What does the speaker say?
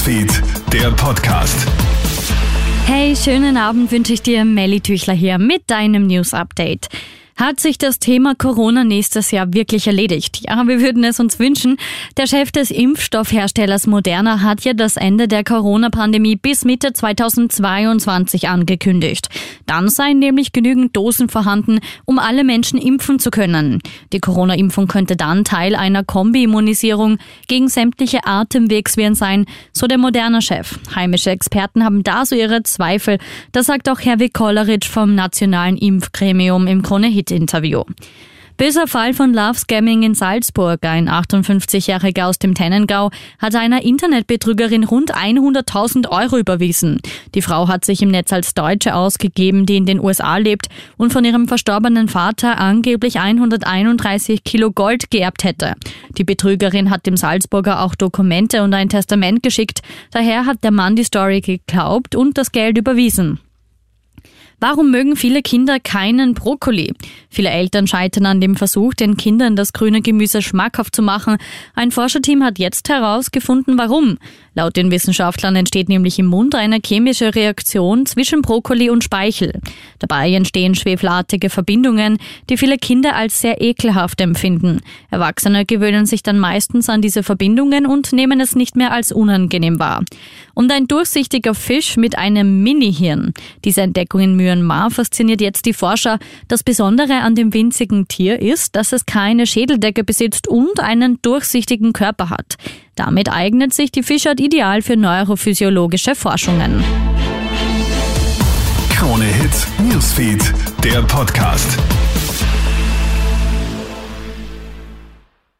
Newsfeed, der Podcast. Hey, schönen Abend wünsche ich dir, Melly Tüchler hier mit deinem News Update. Hat sich das Thema Corona nächstes Jahr wirklich erledigt? Ja, wir würden es uns wünschen. Der Chef des Impfstoffherstellers Moderna hat ja das Ende der Corona-Pandemie bis Mitte 2022 angekündigt. Dann seien nämlich genügend Dosen vorhanden, um alle Menschen impfen zu können. Die Corona-Impfung könnte dann Teil einer Kombi-Immunisierung gegen sämtliche Atemwegsviren sein, so der Moderna-Chef. Heimische Experten haben da so ihre Zweifel. Das sagt auch Herwig Kolleritsch vom Nationalen Impfgremium im Krone-Hit Interview. Böser Fall von Love Scamming in Salzburg. Ein 58-Jähriger aus dem Tennengau hat einer Internetbetrügerin rund 100.000 Euro überwiesen. Die Frau hat sich im Netz als Deutsche ausgegeben, die in den USA lebt und von ihrem verstorbenen Vater angeblich 131 Kilo Gold geerbt hätte. Die Betrügerin hat dem Salzburger auch Dokumente und ein Testament geschickt. Daher hat der Mann die Story geglaubt und das Geld überwiesen. Warum mögen viele Kinder keinen Brokkoli? Viele Eltern scheitern an dem Versuch, den Kindern das grüne Gemüse schmackhaft zu machen. Ein Forscherteam hat jetzt herausgefunden, warum. Laut den Wissenschaftlern entsteht nämlich im Mund eine chemische Reaktion zwischen Brokkoli und Speichel. Dabei entstehen schwefelartige Verbindungen, die viele Kinder als sehr ekelhaft empfinden. Erwachsene gewöhnen sich dann meistens an diese Verbindungen und nehmen es nicht mehr als unangenehm wahr. Und ein durchsichtiger Fisch mit einem Mini-Hirn. Diese Entdeckung in Myanmar fasziniert jetzt die Forscher. Das Besondere an dem winzigen Tier ist, dass es keine Schädeldecke besitzt und einen durchsichtigen Körper hat. Damit eignet sich die Fischart ideal für neurophysiologische Forschungen. Krone Hits, Newsfeed, der Podcast.